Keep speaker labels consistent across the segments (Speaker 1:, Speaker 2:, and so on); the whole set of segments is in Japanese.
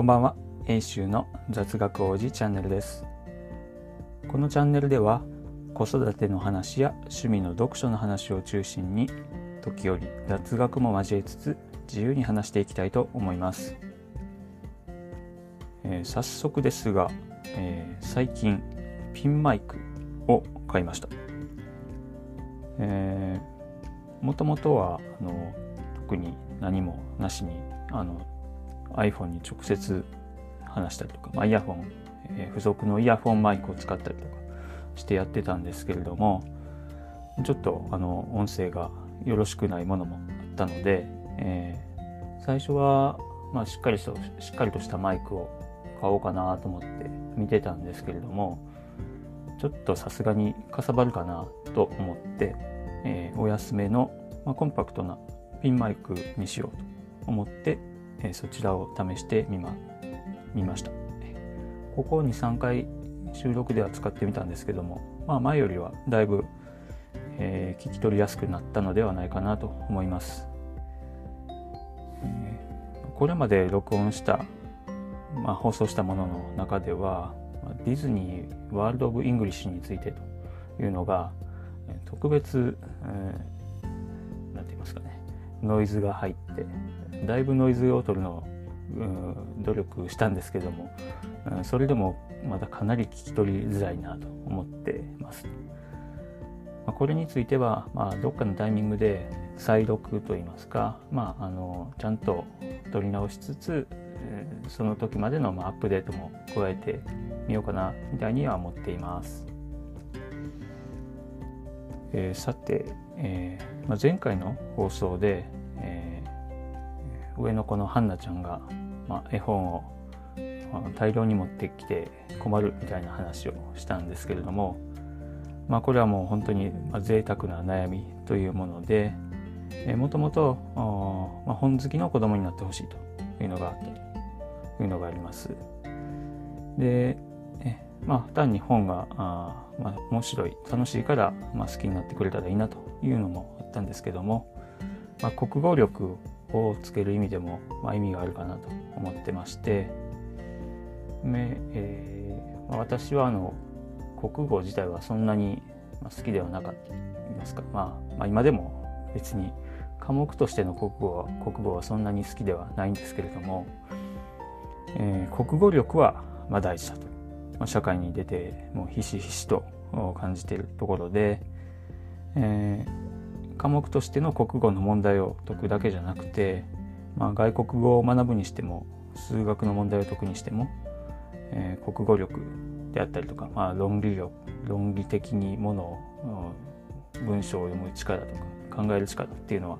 Speaker 1: こんばんは、英州の雑学王子チャンネルです。このチャンネルでは、子育ての話や趣味の読書の話を中心に、時折雑学も交えつつ、自由に話していきたいと思います。えー早速ですが、えー最近、ピンマイクを買いました。え、もともとはあの特に何もなしにあの iPhone に直接話したりとか、まあ、イヤホン、えー付属のイヤホンマイクを使ったりとかしてやってたんですけれどもちょっとあの音声がよろしくないものもあったので、えー最初は、まあ、しっかりとしっかりとしたマイクを買おうかなと思って見てたんですけれどもちょっとさすがにかさばるかなと思って、えーお安めの、まあ、コンパクトなピンマイクにしようと思って、えそちらを試してみま見ました。ここ23回収録では使ってみたんですけども、まあ、前よりはだいぶ、えー聞き取りやすくなったのではないかなと思います、えーこれまで録音した、まあ、放送したものの中ではディズニーワールド・オブ・イングリッシュについてというのが特別、えーなんて言いますかねノイズが入ってだいぶノイズを取るのをうん努力したんですけども、うんそれでもまだかなり聞き取りづらいなと思ってます。まあこれについては、まあ、どっかのタイミングで再録といいますか、まあ、あのちゃんと取り直しつつ、その時までのまあアップデートも加えてみようかなみたいには思っています。えーさて、えーまあ、前回の放送で、上の子のハンナちゃんが、まあ、絵本を大量に持ってきて困るみたいな話をしたんですけれども、まあ、これはもう本当にまあ贅沢な悩みというもので、えーもともと、本好きの子供になってほしいというのがあったというのがあります。で、えまあ、単に本があ、まあ、面白い楽しいから、まあ、好きになってくれたらいいなというのもあったんですけども、まあ、国語力をつける意味でも、まあ、意味があるかなと思ってまして、えー私はあの国語自体はそんなに好きではなかったと言いますか、まあ、まあ今でも別に科目としての国語は国語はそんなに好きではないんですけれども、えー国語力はまあ大事だと、まあ、社会に出てもうひしひしと感じているところで、えー科目としての国語の問題を解くだけじゃなくて、まあ、外国語を学ぶにしても数学の問題を解くにしても、えー国語力であったりとか、まあ、論理力論理的にものを文章を読む力とか考える力っていうのは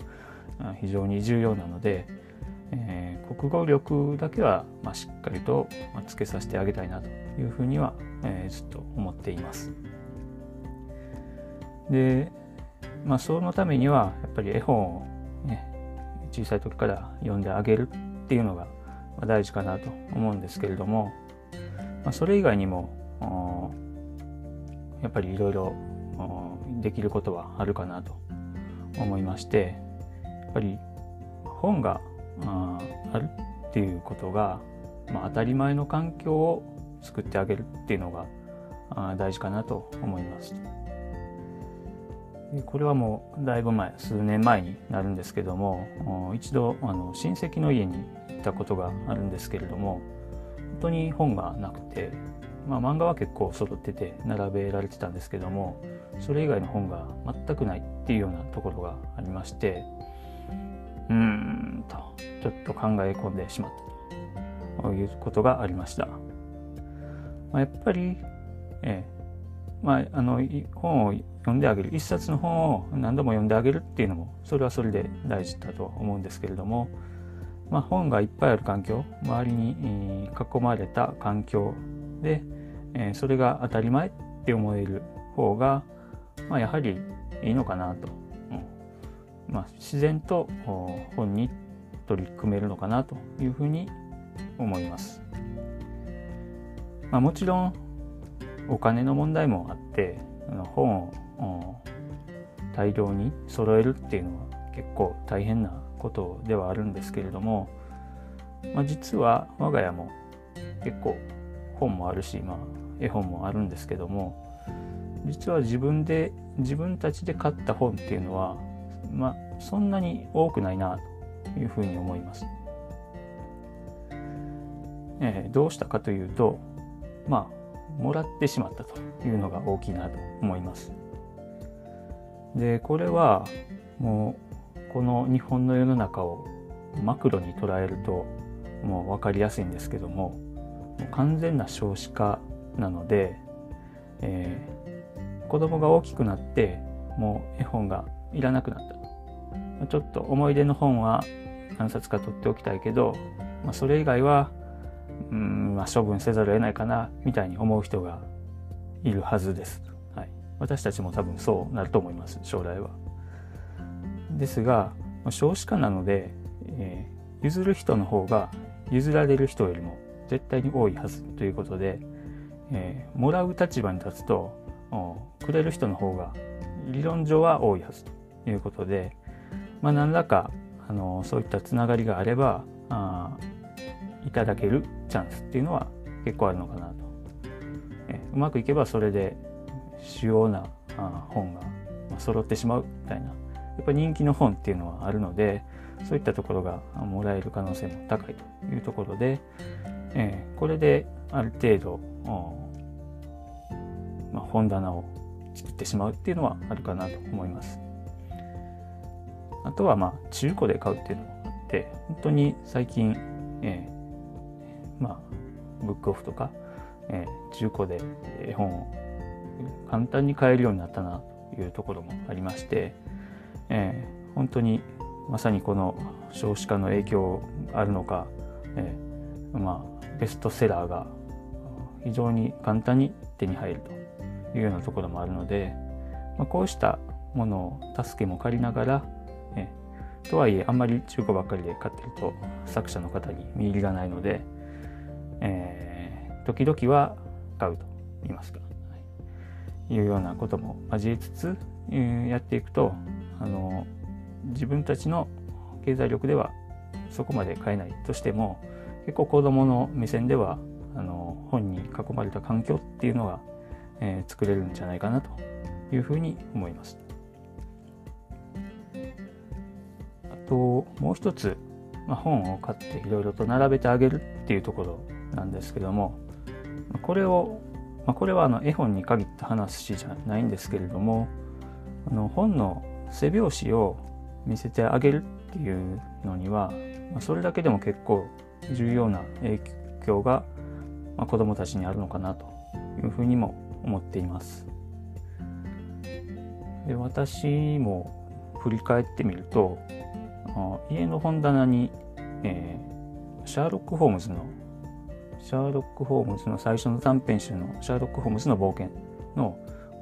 Speaker 1: 非常に重要なので、えー国語力だけは、まあ、しっかりとつけさせてあげたいなというふうには、えーずっと思っています。で、まあ、そのためにはやっぱり絵本を、ね、小さい時から読んであげるっていうのが大事かなと思うんですけれども、まあ、それ以外にもやっぱりいろいろできることはあるかなと思いましてやっぱり本がああるっていうことが、まあ、当たり前の環境を作ってあげるっていうのが大事かなと思います。これはもうだいぶ前数年前になるんですけども一度あの親戚の家に行ったことがあるんですけれども本当に本がなくて、まあ、漫画は結構揃ってて並べられてたんですけどもそれ以外の本が全くないっていうようなところがありましてうーんとちょっと考え込んでしまったということがありました。まあ、やっぱり、ええまあ、あの本を読んであげる。一冊の本を何度も読んであげるっていうのもそれはそれで大事だと思うんですけれども、まあ、本がいっぱいある環境周りに囲まれた環境で、えそれが当たり前って思える方が、まあ、やはりいいのかなと、うん。まあ、自然と本に取り組めるのかなというふうに思います。まあ、もちろんお金の問題もあって本を大量に揃えるっていうのは結構大変なことではあるんですけれどもまあ、実は我が家も結構本もあるし、まあ、絵本もあるんですけども実は自分で自分たちで買った本っていうのはまあそんなに多くないなというふうに思います。えー、どうしたかというとまあもらってしまったというのが大きいなと思います。でこれはもうこの日本の世の中をマクロに捉えるともう分かりやすいんですけどももう完全な少子化なので、えー、子供が大きくなってもう絵本がいらなくなったちょっと思い出の本は何冊か取っておきたいけど、まあ、それ以外はうん、まあ、処分せざるを得ないかなみたいに思う人がいるはずです。はい、私たちも多分そうなると思います将来は。ですが少子化なので、えー、譲る人の方が譲られる人よりも絶対に多いはずということで、えー、もらう立場に立つとくれる人の方が理論上は多いはずということで、まあ、何らかあのそういったつながりがあればあいただけるチャンスっていうのは結構あるのかなと。えうまくいけばそれで主要な本が揃ってしまうみたいなやっぱり人気の本っていうのはあるのでそういったところがもらえる可能性も高いというところで、え、これである程度、ま、本棚を作ってしまうっていうのはあるかなと思います。あとはまあ中古で買うっていうのもあって本当に最近、えー、まあブックオフとか、えー、中古で絵本を簡単に買えるようになったなというところもありまして、えー、本当にまさにこの少子化の影響あるのか、えー、まあ、ベストセラーが非常に簡単に手に入るというようなところもあるので、まあ、こうしたものを助けも借りながら、え、とはいえあんまり中古ばっかりで買ってると作者の方に見入りがないので、えー、時々は買うと言いますか、はい、いうようなことも交えつつ、えー、やっていくとあの自分たちの経済力ではそこまで買えないとしても結構子どもの目線ではあの本に囲まれた環境っていうのが、えー、作れるんじゃないかなというふうに思います。あともう一つ、まあ、本を買っていろいろと並べてあげるっていうところなんですけどもこれを、まあ、これはあの絵本に限った話じゃないんですけれどもあの本の背表紙を見せてあげるっていうのには、まあ、それだけでも結構重要な影響が、まあ、子どもたちにあるのかなというふうにも思っています。で私も振り返ってみると家の本棚に、えー、シャーロック・ホームズのシャーロック・ホームズの最初の短編集のシャーロック・ホームズの冒険の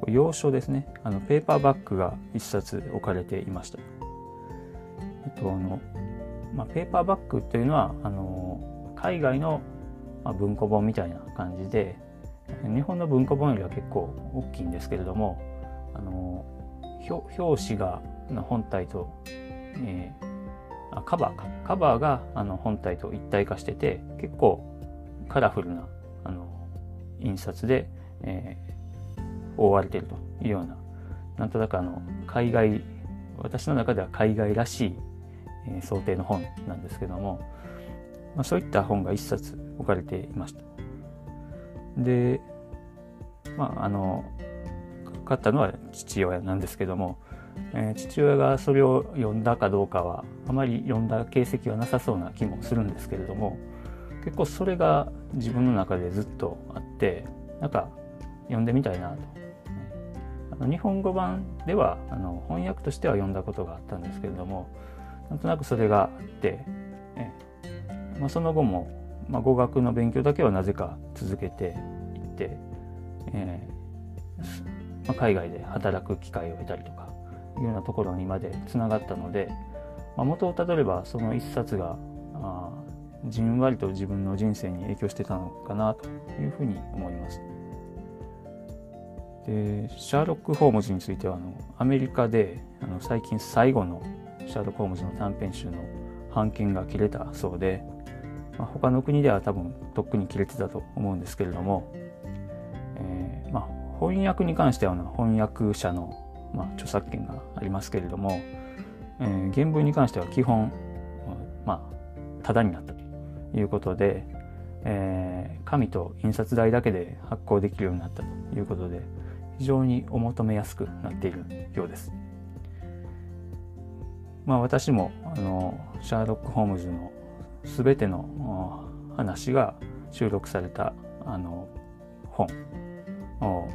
Speaker 1: 要所ですねあのペーパーバッグが一冊置かれていました。えっとあのまあ、ペーパーバッグというのはあの海外の、文庫本みたいな感じで日本の文庫本よりは結構大きいんですけれどもあの表紙がの本体と、えー、あカバーかカバーがあの本体と一体化してて結構カラフルなあの印刷で、えー、覆われているというようななんとなくあの海外私の中では海外らしいえ想定の本なんですけども、まあ、そういった本が一冊置かれていました。で、まあ、あの、買ったのは父親なんですけども、えー、父親がそれを読んだかどうかは、あまり読んだ形跡はなさそうな気もするんですけれども、結構それが自分の中でずっとあって、なんか読んでみたいなと。日本語版ではあの翻訳としては読んだことがあったんですけれども、なんとなくそれがあって、えまあ、その後も、まあ、語学の勉強だけはなぜか続けていって、えー、まあ、海外で働く機会を得たりとかいうようなところにまでつながったので、まあ、元をたどればその一冊がじんわりと自分の人生に影響してたのかなというふうに思います。でシャーロック・ホームズについてはあのアメリカであの最近最後のシャーロック・ホームズの短編集の版権が切れたそうで、まあ、他の国では多分とっくに切れてたと思うんですけれども、えー、まあ、翻訳に関しては翻訳者の、まあ、著作権がありますけれども、えー、原文に関しては基本、まあ、ただになったいうことで、えー、紙と印刷代だけで発行できるようになったということで非常にお求めやすくなっているようです。まあ私もあのシャーロック・ホームズの全ての話が収録されたあの本を、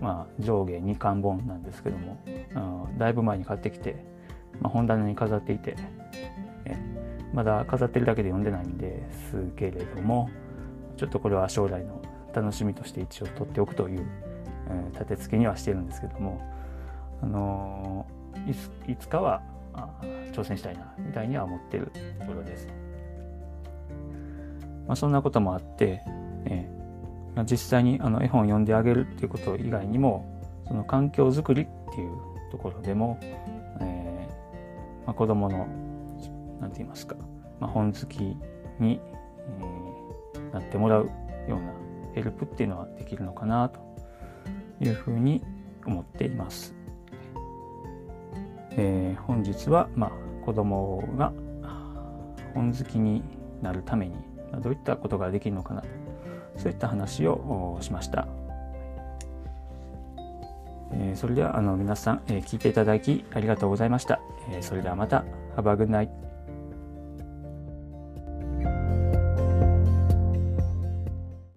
Speaker 1: まあ、上下2巻本なんですけども、だいぶ前に買ってきて、まあ、本棚に飾っていて、まだ飾ってるだけで読んでないんですけれどもちょっとこれは将来の楽しみとして一応取っておくという、えー、立て付けにはしてるんですけども、あのー、いついつかは挑戦したいなみたいには思ってるところです。まあ、そんなこともあって、えー、実際にあの絵本を読んであげるっていうこと以外にもその環境づくりっていうところでも、えーまあ、子供の何て言いますか、まあ、本好きに、えー、なってもらうようなヘルプっていうのはできるのかなというふうに思っています。えー、本日は、まあ、子供が本好きになるためにどういったことができるのかなそういった話をしました。えー、それではあの皆さん、えー、聞いていただきありがとうございました。えー、それではまた。Have a good night.